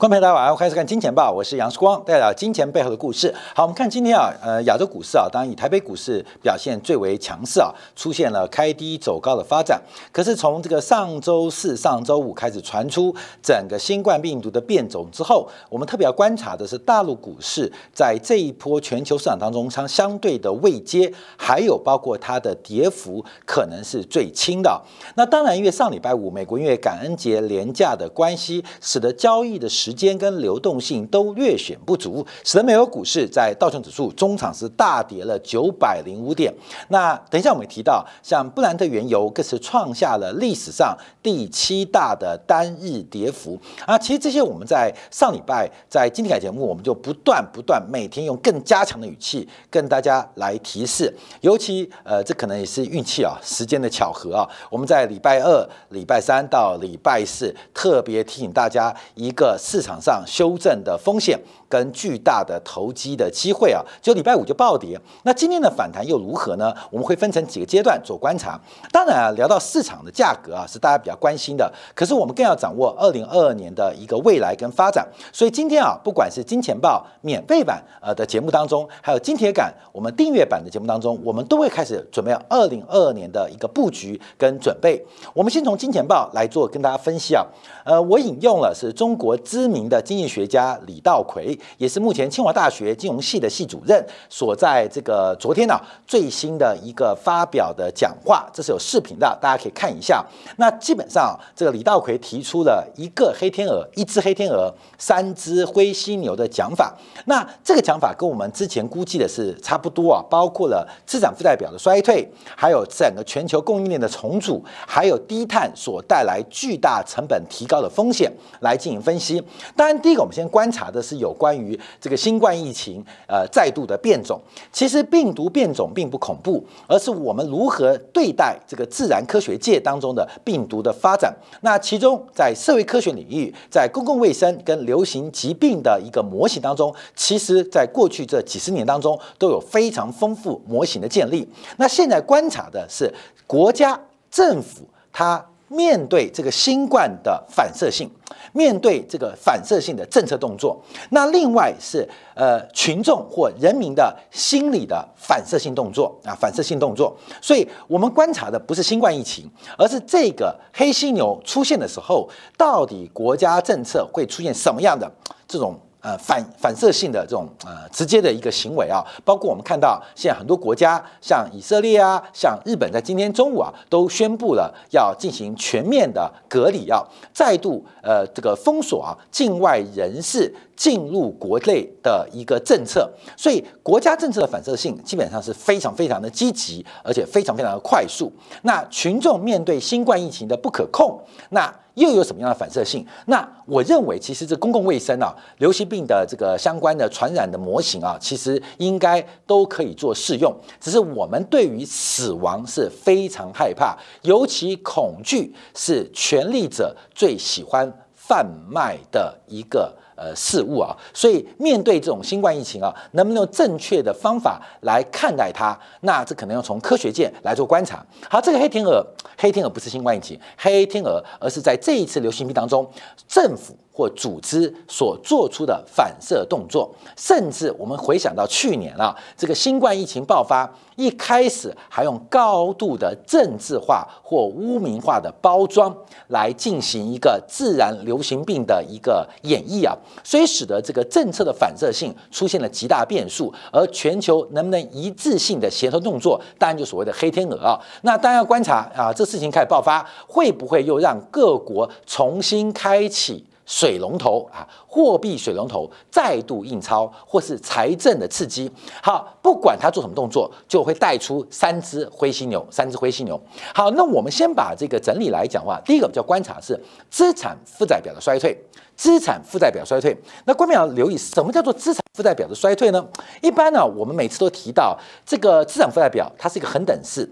观众朋友大家好，欢迎收看《金钱报》，我是杨世光，带来金钱背后的故事。好，我们看今天啊，呃，亚洲股市啊，当然以台北股市表现最为强势啊，出现了开低走高的发展。可是从这个上周四、上周五开始传出整个新冠病毒的变种之后，我们特别要观察的是大陆股市在这一波全球市场当中相相对的位阶，还有包括它的跌幅可能是最轻的。那当然，因为上礼拜五美国因为感恩节廉价的关系，使得交易的时时间跟流动性都略显不足，使得美国股市在道琼指数中场是大跌了九百零五点。那等一下我们提到，像布兰特原油更是创下了历史上第七大的单日跌幅啊！其实这些我们在上礼拜在经济改节目，我们就不断不断每天用更加强的语气跟大家来提示。尤其呃，这可能也是运气啊，时间的巧合啊。我们在礼拜二、礼拜三到礼拜四特别提醒大家一个四。市场上修正的风险跟巨大的投机的机会啊，就礼拜五就暴跌。那今天的反弹又如何呢？我们会分成几个阶段做观察。当然啊，聊到市场的价格啊，是大家比较关心的。可是我们更要掌握二零二二年的一个未来跟发展。所以今天啊，不管是金钱报免费版呃的节目当中，还有金铁杆我们订阅版的节目当中，我们都会开始准备二零二二年的一个布局跟准备。我们先从金钱报来做跟大家分析啊。呃，我引用了是中国知名的经济学家李道葵，也是目前清华大学金融系的系主任，所在这个昨天呢最新的一个发表的讲话，这是有视频的，大家可以看一下。那基本上这个李道葵提出了一个黑天鹅、一只黑天鹅、三只灰犀牛的讲法。那这个讲法跟我们之前估计的是差不多啊，包括了资产负债表的衰退，还有整个全球供应链的重组，还有低碳所带来巨大成本提。高的风险来进行分析。当然，第一个我们先观察的是有关于这个新冠疫情呃再度的变种。其实病毒变种并不恐怖，而是我们如何对待这个自然科学界当中的病毒的发展。那其中在社会科学领域，在公共卫生跟流行疾病的一个模型当中，其实在过去这几十年当中都有非常丰富模型的建立。那现在观察的是国家政府它。面对这个新冠的反射性，面对这个反射性的政策动作，那另外是呃群众或人民的心理的反射性动作啊，反射性动作。所以我们观察的不是新冠疫情，而是这个黑犀牛出现的时候，到底国家政策会出现什么样的这种。呃，反反射性的这种呃直接的一个行为啊，包括我们看到现在很多国家，像以色列啊，像日本，在今天中午啊，都宣布了要进行全面的隔离啊，再度呃这个封锁啊境外人士进入国内的一个政策，所以国家政策的反射性基本上是非常非常的积极，而且非常非常的快速。那群众面对新冠疫情的不可控，那。又有什么样的反射性？那我认为，其实这公共卫生啊，流行病的这个相关的传染的模型啊，其实应该都可以做适用。只是我们对于死亡是非常害怕，尤其恐惧是权力者最喜欢贩卖的一个。呃，事物啊，所以面对这种新冠疫情啊，能不能用正确的方法来看待它？那这可能要从科学界来做观察。好，这个黑天鹅，黑天鹅不是新冠疫情，黑天鹅，而是在这一次流行病当中，政府。或组织所做出的反射动作，甚至我们回想到去年啊，这个新冠疫情爆发，一开始还用高度的政治化或污名化的包装来进行一个自然流行病的一个演绎啊，所以使得这个政策的反射性出现了极大变数，而全球能不能一致性的协同动作，当然就所谓的黑天鹅啊，那当然要观察啊，这事情开始爆发，会不会又让各国重新开启？水龙头啊，货币水龙头再度印钞，或是财政的刺激。好，不管他做什么动作，就会带出三只灰犀牛。三只灰犀牛。好，那我们先把这个整理来讲话。第一个叫观察是资产负债表的衰退。资产负债表衰退，那官民要留意什么叫做资产负债表的衰退呢？一般呢，我们每次都提到这个资产负债表，它是一个恒等式。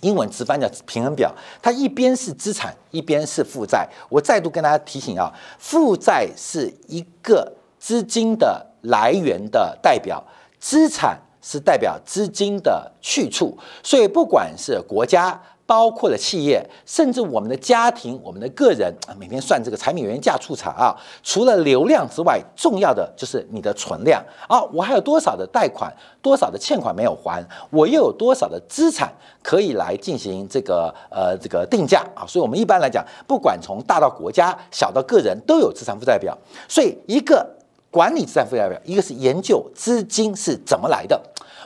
英文直翻叫平衡表，它一边是资产，一边是负债。我再度跟大家提醒啊，负债是一个资金的来源的代表，资产是代表资金的去处。所以不管是国家、包括了企业，甚至我们的家庭、我们的个人啊，每天算这个柴米油盐酱醋茶啊。除了流量之外，重要的就是你的存量啊。我还有多少的贷款，多少的欠款没有还，我又有多少的资产可以来进行这个呃这个定价啊。所以，我们一般来讲，不管从大到国家，小到个人，都有资产负债表。所以，一个管理资产负债表，一个是研究资金是怎么来的。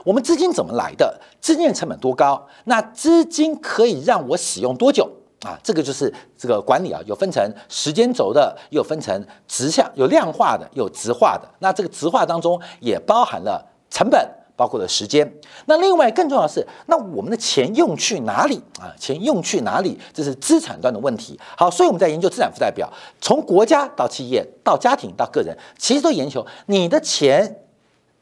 我们资金怎么来的？资金成本多高？那资金可以让我使用多久啊？这个就是这个管理啊，有分成时间轴的，又分成直向，有量化的，有直化的。那这个直化当中也包含了成本，包括了时间。那另外更重要的是，那我们的钱用去哪里啊？钱用去哪里？这是资产端的问题。好，所以我们在研究资产负债表，从国家到企业到家庭到个人，其实都研究你的钱。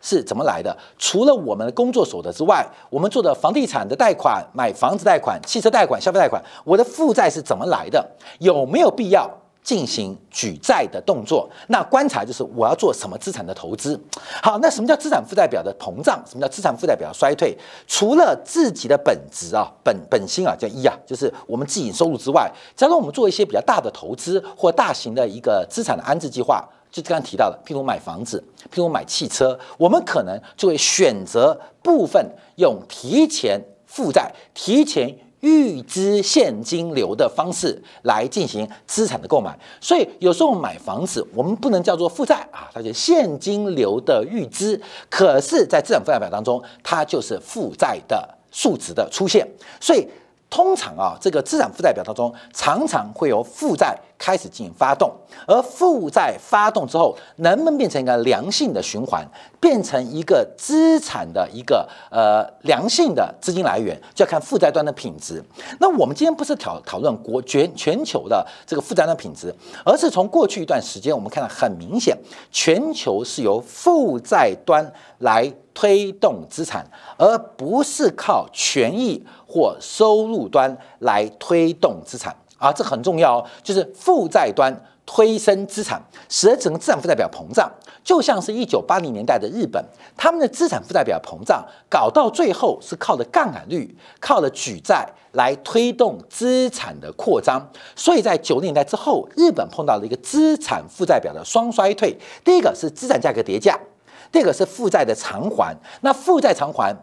是怎么来的？除了我们的工作所得之外，我们做的房地产的贷款、买房子贷款、汽车贷款、消费贷款，我的负债是怎么来的？有没有必要进行举债的动作？那观察就是我要做什么资产的投资？好，那什么叫资产负债表的膨胀？什么叫资产负债表衰退？除了自己的本职啊、本本心啊叫一啊，就是我们自己收入之外，假如我们做一些比较大的投资或大型的一个资产的安置计划。就刚刚提到的，譬如买房子，譬如买汽车，我们可能就会选择部分用提前负债、提前预支现金流的方式来进行资产的购买。所以有时候买房子，我们不能叫做负债啊，它是现金流的预支。可是，在资产负债表当中，它就是负债的数值的出现。所以。通常啊，这个资产负债表当中，常常会由负债开始进行发动，而负债发动之后，能不能变成一个良性的循环，变成一个资产的一个呃良性的资金来源，就要看负债端的品质。那我们今天不是讨讨论国全全球的这个负债端品质，而是从过去一段时间，我们看到很明显，全球是由负债端来推动资产，而不是靠权益。或收入端来推动资产啊，这很重要哦。就是负债端推升资产，使得整个资产负债表膨胀，就像是一九八零年代的日本，他们的资产负债表膨胀搞到最后是靠的杠杆率，靠了举债来推动资产的扩张。所以在九零年代之后，日本碰到了一个资产负债表的双衰退。第一个是资产价格跌价，第二个是负债的偿还。那负债偿还。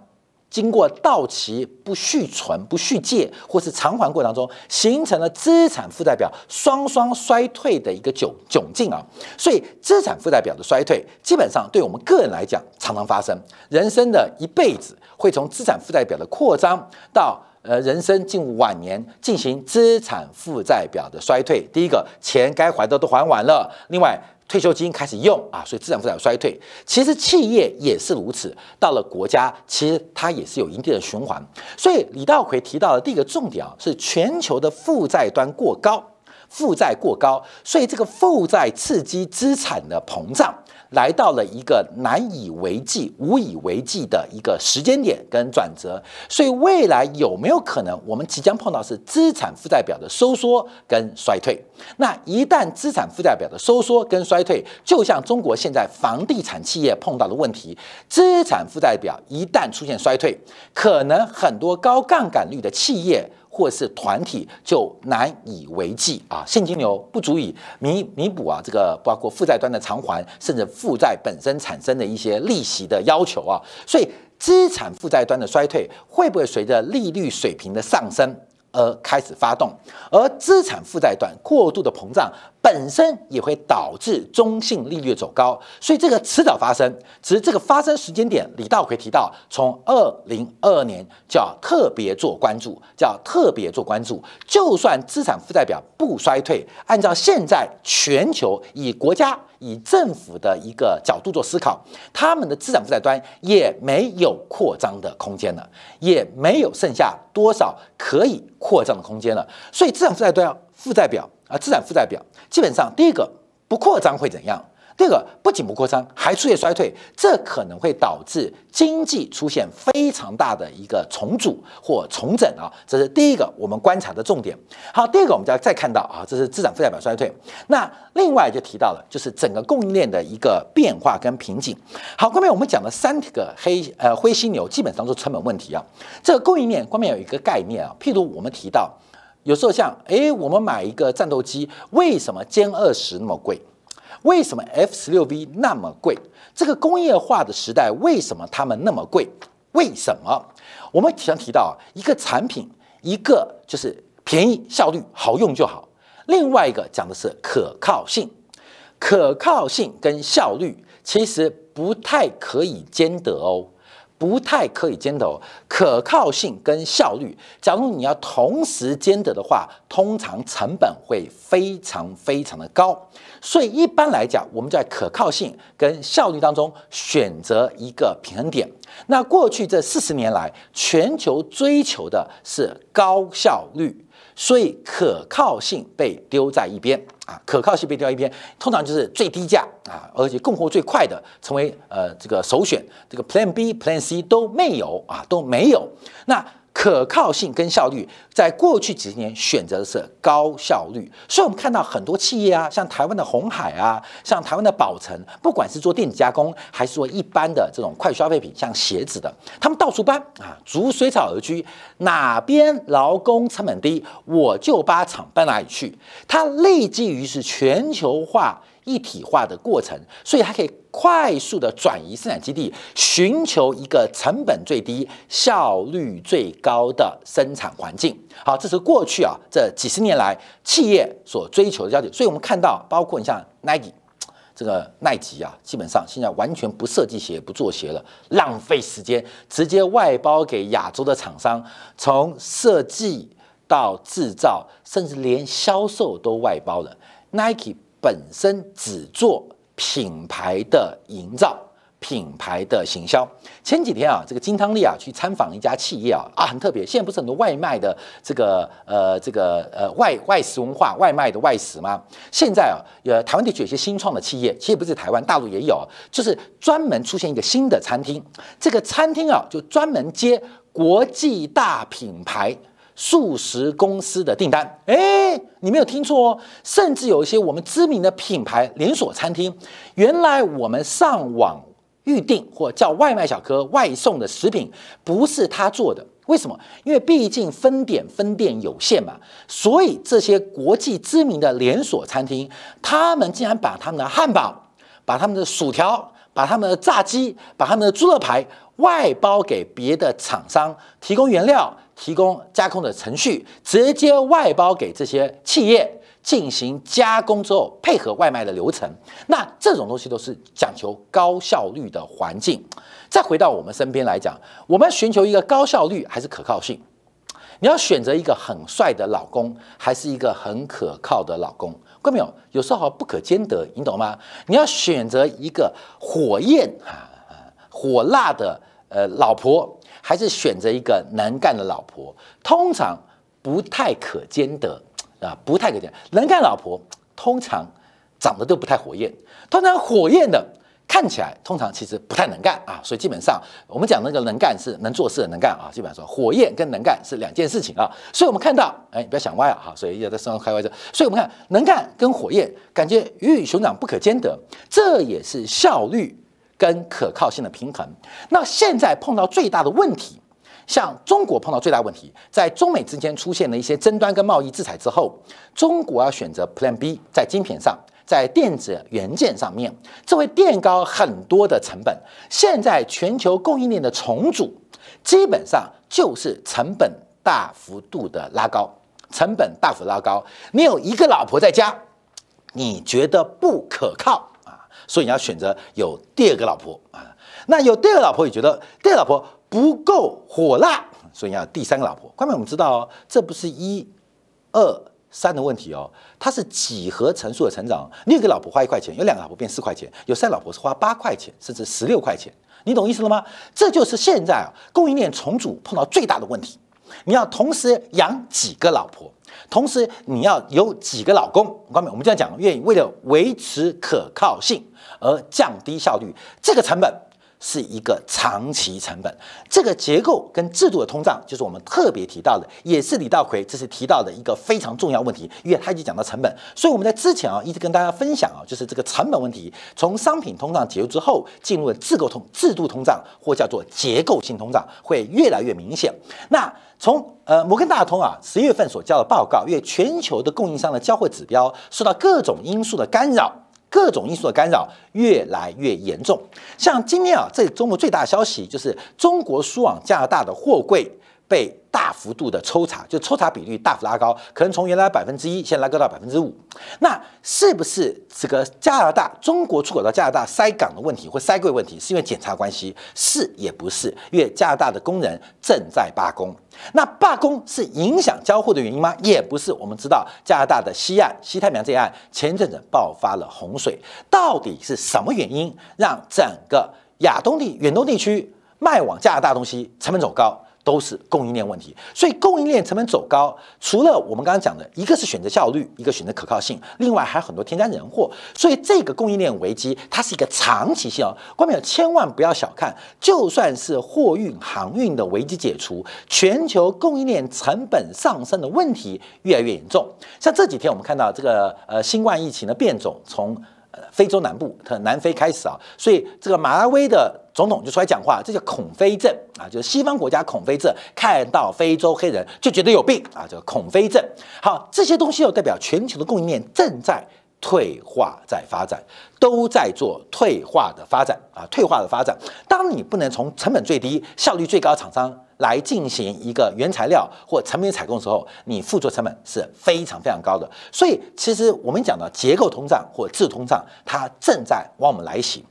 经过到期不续存、不续借或是偿还过程当中，形成了资产负债表双双衰退的一个窘窘境啊。所以，资产负债表的衰退，基本上对我们个人来讲常常发生。人生的一辈子会从资产负债表的扩张到呃人生进入晚年进行资产负债表的衰退。第一个，钱该还的都还完了；另外，退休金开始用啊，所以资产负债衰退。其实企业也是如此，到了国家，其实它也是有一定的循环。所以李稻葵提到的第一个重点啊，是全球的负债端过高，负债过高，所以这个负债刺激资产的膨胀。来到了一个难以为继、无以为继的一个时间点跟转折，所以未来有没有可能我们即将碰到是资产负债表的收缩跟衰退？那一旦资产负债表的收缩跟衰退，就像中国现在房地产企业碰到的问题，资产负债表一旦出现衰退，可能很多高杠杆率的企业。或是团体就难以为继啊，现金流不足以弥弥补啊，这个包括负债端的偿还，甚至负债本身产生的一些利息的要求啊，所以资产负债端的衰退会不会随着利率水平的上升？而开始发动，而资产负债端过度的膨胀本身也会导致中性利率走高，所以这个迟早发生，只是这个发生时间点，李道奎提到，从二零二二年就要特别做关注，叫特别做关注。就算资产负债表不衰退，按照现在全球以国家。以政府的一个角度做思考，他们的资产负债端也没有扩张的空间了，也没有剩下多少可以扩张的空间了。所以资产负债端负债表啊，资产负债表基本上第一个不扩张会怎样？第二个不仅不扩张，还出现衰退，这可能会导致经济出现非常大的一个重组或重整啊，这是第一个我们观察的重点。好，第二个我们就要再看到啊，这是资产负债表衰退。那另外就提到了，就是整个供应链的一个变化跟瓶颈。好，后面我们讲了三个黑呃灰犀牛，基本上是成本问题啊。这个供应链后面有一个概念啊，譬如我们提到，有时候像诶，我们买一个战斗机，为什么歼二十那么贵？为什么 F 十六 V 那么贵？这个工业化的时代，为什么他们那么贵？为什么？我们常提到啊，一个产品，一个就是便宜、效率好用就好；另外一个讲的是可靠性，可靠性跟效率其实不太可以兼得哦。不太可以兼得，可靠性跟效率，假如你要同时兼得的话，通常成本会非常非常的高。所以一般来讲，我们在可靠性跟效率当中选择一个平衡点。那过去这四十年来，全球追求的是高效率。所以可靠性被丢在一边啊，可靠性被丢在一边，通常就是最低价啊，而且供货最快的成为呃这个首选，这个 Plan B、Plan C 都没有啊，都没有。那可靠性跟效率，在过去几年选择的是高效率，所以我们看到很多企业啊，像台湾的红海啊，像台湾的宝成，不管是做电子加工，还是做一般的这种快消费品，像鞋子的，他们到处搬啊，逐水草而居，哪边劳工成本低，我就把厂搬哪里去，它立基于是全球化。一体化的过程，所以它可以快速的转移生产基地，寻求一个成本最低、效率最高的生产环境。好，这是过去啊这几十年来企业所追求的焦点。所以我们看到，包括你像 Nike 这个耐吉啊，基本上现在完全不设计鞋、不做鞋了，浪费时间，直接外包给亚洲的厂商，从设计到制造，甚至连销售都外包了。Nike。本身只做品牌的营造、品牌的行销。前几天啊，这个金汤力啊去参访一家企业啊啊，很特别。现在不是很多外卖的这个呃这个呃外外食文化，外卖的外食吗？现在啊，呃台湾地区有些新创的企业，其实不是台湾，大陆也有，就是专门出现一个新的餐厅。这个餐厅啊，就专门接国际大品牌。数十公司的订单，哎，你没有听错哦，甚至有一些我们知名的品牌连锁餐厅，原来我们上网预订或叫外卖小哥外送的食品不是他做的，为什么？因为毕竟分点分店有限嘛，所以这些国际知名的连锁餐厅，他们竟然把他们的汉堡、把他们的薯条、把他们的炸鸡、把他们的猪肉排外包给别的厂商，提供原料。提供加工的程序，直接外包给这些企业进行加工之后，配合外卖的流程。那这种东西都是讲求高效率的环境。再回到我们身边来讲，我们寻求一个高效率还是可靠性？你要选择一个很帅的老公，还是一个很可靠的老公？各位没有？有时候不可兼得，你懂吗？你要选择一个火焰啊火辣的呃老婆。还是选择一个能干的老婆，通常不太可兼得啊，不太可兼。能干老婆通常长得都不太火焰，通常火焰的看起来通常其实不太能干啊。所以基本上我们讲那个能干是能做事能干啊，基本上说火焰跟能干是两件事情啊。所以我们看到，哎，不要想歪啊，哈，所以要在身上开玩笑。所以我们看能干跟火焰，感觉鱼与熊掌不可兼得，这也是效率。跟可靠性的平衡，那现在碰到最大的问题，像中国碰到最大问题，在中美之间出现了一些争端跟贸易制裁之后，中国要选择 Plan B，在晶片上，在电子元件上面，这会垫高很多的成本。现在全球供应链的重组，基本上就是成本大幅度的拉高，成本大幅拉高。你有一个老婆在家，你觉得不可靠。所以你要选择有第二个老婆啊，那有第二个老婆，也觉得第二个老婆不够火辣，所以要第三个老婆。关键我们知道哦，这不是一、二、三的问题哦，它是几何乘数的成长。你有个老婆花一块钱，有两个老婆变四块钱，有三个老婆是花八块钱，甚至十六块钱，你懂意思了吗？这就是现在啊供应链重组碰到最大的问题。你要同时养几个老婆，同时你要有几个老公，我们我们这样讲，愿意为了维持可靠性而降低效率，这个成本。是一个长期成本，这个结构跟制度的通胀，就是我们特别提到的，也是李道奎这次提到的一个非常重要问题，因为他已经讲到成本，所以我们在之前啊一直跟大家分享啊，就是这个成本问题，从商品通胀结束之后，进入了制构通制度通胀或叫做结构性通胀，会越来越明显。那从呃摩根大通啊十月份所交的报告，因为全球的供应商的交货指标受到各种因素的干扰。各种因素的干扰越来越严重，像今天啊，这周末最大的消息就是中国输往加拿大的货柜被大幅度的抽查，就抽查比率大幅拉高，可能从原来百分之一，现在拉高到百分之五。那是不是这个加拿大中国出口到加拿大塞港的问题或塞柜问题，是因为检查关系？是也不是？因为加拿大的工人正在罢工。那罢工是影响交货的原因吗？也不是。我们知道加拿大的西岸、西太平洋这一岸前一阵子爆发了洪水，到底是什么原因让整个亚东地、远东地区卖往加拿大东西成本走高？都是供应链问题，所以供应链成本走高，除了我们刚刚讲的，一个是选择效率，一个选择可靠性，另外还有很多添加人货，所以这个供应链危机它是一个长期性哦。观众朋友千万不要小看，就算是货运航运的危机解除，全球供应链成本上升的问题越来越严重。像这几天我们看到这个呃新冠疫情的变种从。非洲南部，它南非开始啊，所以这个马拉维的总统就出来讲话，这叫恐非症啊，就是西方国家恐非症，看到非洲黑人就觉得有病啊，这个恐非症。好，这些东西又代表全球的供应链正在。退化在发展，都在做退化的发展啊，退化的发展。当你不能从成本最低、效率最高厂商来进行一个原材料或成品采购的时候，你付出成本是非常非常高的。所以，其实我们讲的结构通胀或制通胀，它正在往我们来袭。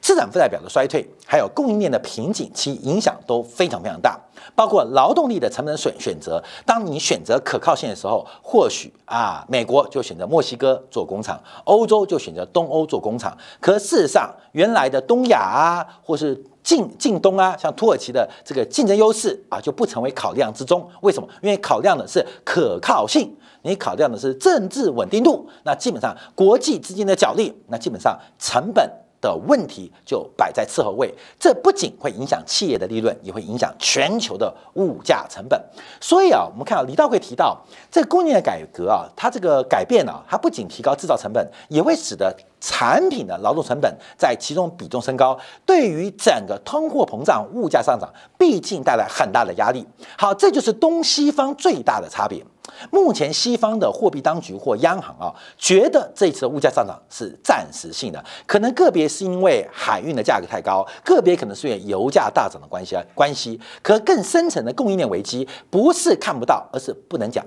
资产负债表的衰退，还有供应链的瓶颈，其影响都非常非常大。包括劳动力的成本选选择，当你选择可靠性的时候，或许啊，美国就选择墨西哥做工厂，欧洲就选择东欧做工厂。可事实上，原来的东亚啊，或是近近东啊，像土耳其的这个竞争优势啊，就不成为考量之中。为什么？因为考量的是可靠性，你考量的是政治稳定度。那基本上国际资金的角力，那基本上成本。的问题就摆在次后位，这不仅会影响企业的利润，也会影响全球的物价成本。所以啊，我们看到李道会提到这个供应链改革啊，它这个改变啊，它不仅提高制造成本，也会使得产品的劳动成本在其中比重升高，对于整个通货膨胀、物价上涨，毕竟带来很大的压力。好，这就是东西方最大的差别。目前西方的货币当局或央行啊，觉得这次的物价上涨是暂时性的，可能个别是因为海运的价格太高，个别可能是因为油价大涨的关系啊关系。可更深层的供应链危机不是看不到，而是不能讲，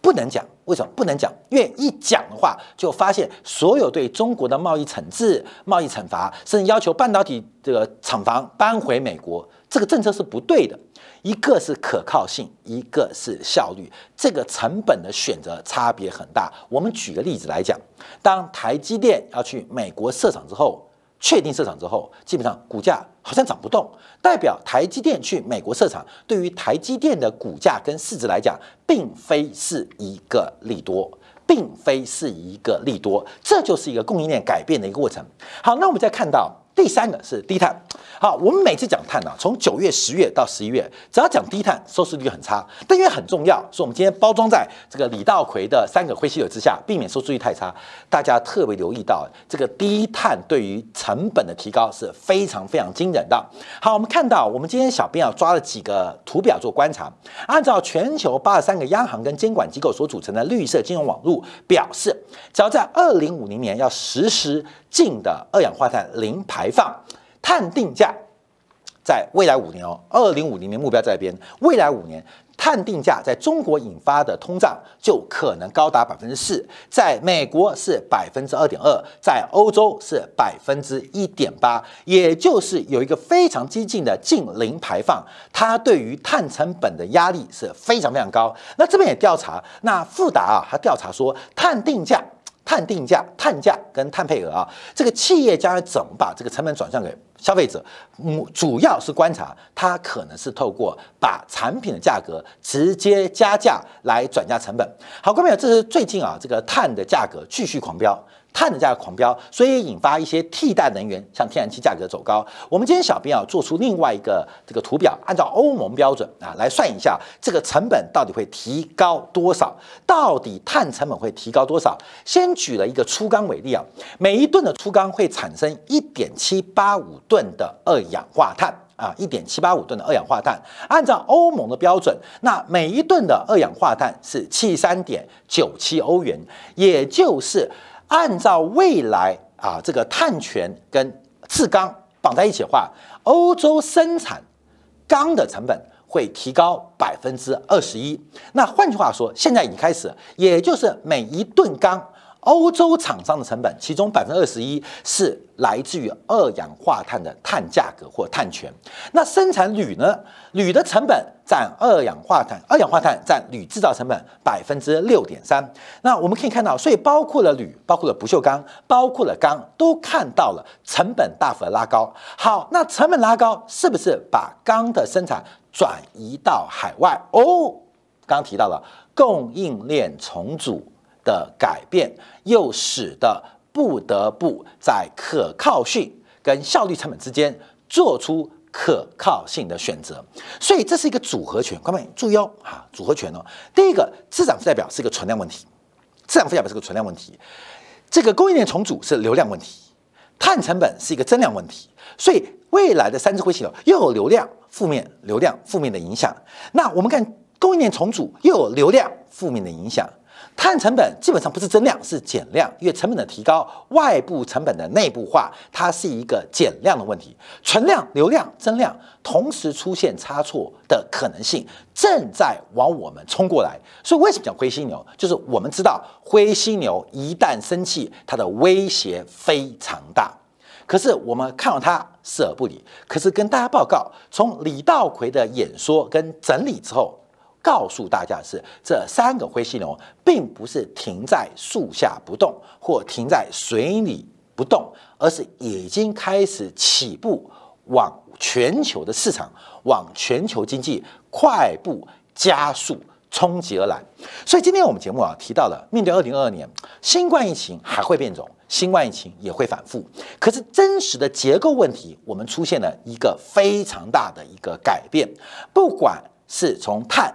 不能讲。为什么不能讲？因为一讲的话，就发现所有对中国的贸易惩治、贸易惩罚，甚至要求半导体这个厂房搬回美国，这个政策是不对的。一个是可靠性，一个是效率，这个成本的选择差别很大。我们举个例子来讲，当台积电要去美国设厂之后，确定设厂之后，基本上股价好像涨不动，代表台积电去美国设厂，对于台积电的股价跟市值来讲，并非是一个利多，并非是一个利多，这就是一个供应链改变的一个过程。好，那我们再看到。第三个是低碳，好，我们每次讲碳呢，从九月、十月到十一月，只要讲低碳，收视率很差。但因为很重要，所以我们今天包装在这个李道葵的三个灰犀牛之下，避免收视率太差。大家特别留意到，这个低碳对于成本的提高是非常非常惊人的。好，我们看到，我们今天小编要抓了几个图表做观察，按照全球八十三个央行跟监管机构所组成的绿色金融网络表示，只要在二零五零年要实施。净的二氧化碳零排放，碳定价在未来五年哦，二零五零年目标在边，未来五年碳定价在中国引发的通胀就可能高达百分之四，在美国是百分之二点二，在欧洲是百分之一点八，也就是有一个非常激进的近零排放，它对于碳成本的压力是非常非常高。那这边也调查，那富达啊，他调查说碳定价。碳定价、碳价跟碳配额啊，这个企业将来怎么把这个成本转向给消费者？嗯，主要是观察它可能是透过把产品的价格直接加价来转嫁成本。好，各位朋友，这是最近啊，这个碳的价格继续狂飙。碳的价格狂飙，所以引发一些替代能源，像天然气价格走高。我们今天小编啊做出另外一个这个图表，按照欧盟标准啊来算一下这个成本到底会提高多少，到底碳成本会提高多少？先举了一个粗钢为例啊，每一吨的粗钢会产生一点七八五吨的二氧化碳啊，一点七八五吨的二氧化碳。按照欧盟的标准，那每一吨的二氧化碳是七三点九七欧元，也就是。按照未来啊，这个碳权跟制钢绑在一起的话，欧洲生产钢的成本会提高百分之二十一。那换句话说，现在已经开始，也就是每一吨钢。欧洲厂商的成本，其中百分之二十一是来自于二氧化碳的碳价格或碳权。那生产铝呢？铝的成本占二氧化碳，二氧化碳占铝制造成本百分之六点三。那我们可以看到，所以包括了铝，包括了不锈钢，包括了钢，都看到了成本大幅的拉高。好，那成本拉高是不是把钢的生产转移到海外？哦，刚刚提到了供应链重组。的改变，又使得不得不在可靠性跟效率成本之间做出可靠性的选择，所以这是一个组合拳。各位注意哦，哈，组合拳哦。第一个，资产负债表是一个存量问题，资产负债表是个存量问题。这个供应链重组是流量问题，碳成本是一个增量问题。所以未来的三只灰系统又有流量负面、流量负面的影响。那我们看供应链重组又有流量负面的影响。碳成本基本上不是增量，是减量，因为成本的提高，外部成本的内部化，它是一个减量的问题。存量、流量、增量同时出现差错的可能性，正在往我们冲过来。所以为什么讲灰犀牛？就是我们知道灰犀牛一旦生气，它的威胁非常大。可是我们看到它视而不理。可是跟大家报告，从李道奎的演说跟整理之后。告诉大家是，这三个灰犀牛并不是停在树下不动，或停在水里不动，而是已经开始起步，往全球的市场，往全球经济快步加速冲击而来。所以今天我们节目啊提到了，面对二零二二年新冠疫情还会变种，新冠疫情也会反复。可是真实的结构问题，我们出现了一个非常大的一个改变，不管是从碳。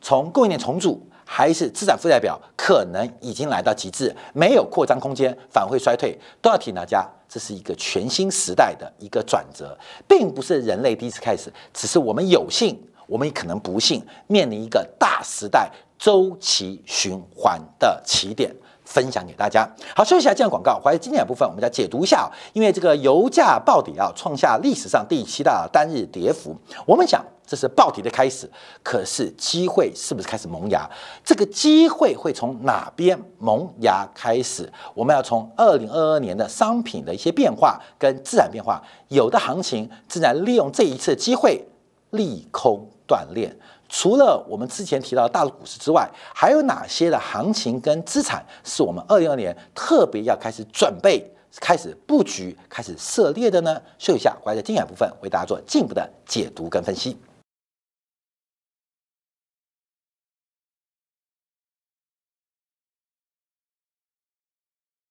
从供应链重组还是资产负债表，可能已经来到极致，没有扩张空间，反会衰退，都要提醒大家，这是一个全新时代的一个转折，并不是人类第一次开始，只是我们有幸，我们也可能不幸面临一个大时代周期循环的起点。分享给大家。好，休息一下，这样广告。怀今天的部分，我们再解读一下。因为这个油价暴跌啊，创下历史上第七大单日跌幅。我们想，这是暴跌的开始。可是机会是不是开始萌芽？这个机会会从哪边萌芽开始？我们要从二零二二年的商品的一些变化跟自然变化，有的行情正在利用这一次机会利空锻炼。除了我们之前提到的大陆股市之外，还有哪些的行情跟资产是我们二零二年特别要开始准备、开始布局、开始涉猎的呢？休息一下，回来精选部分为大家做进一步的解读跟分析。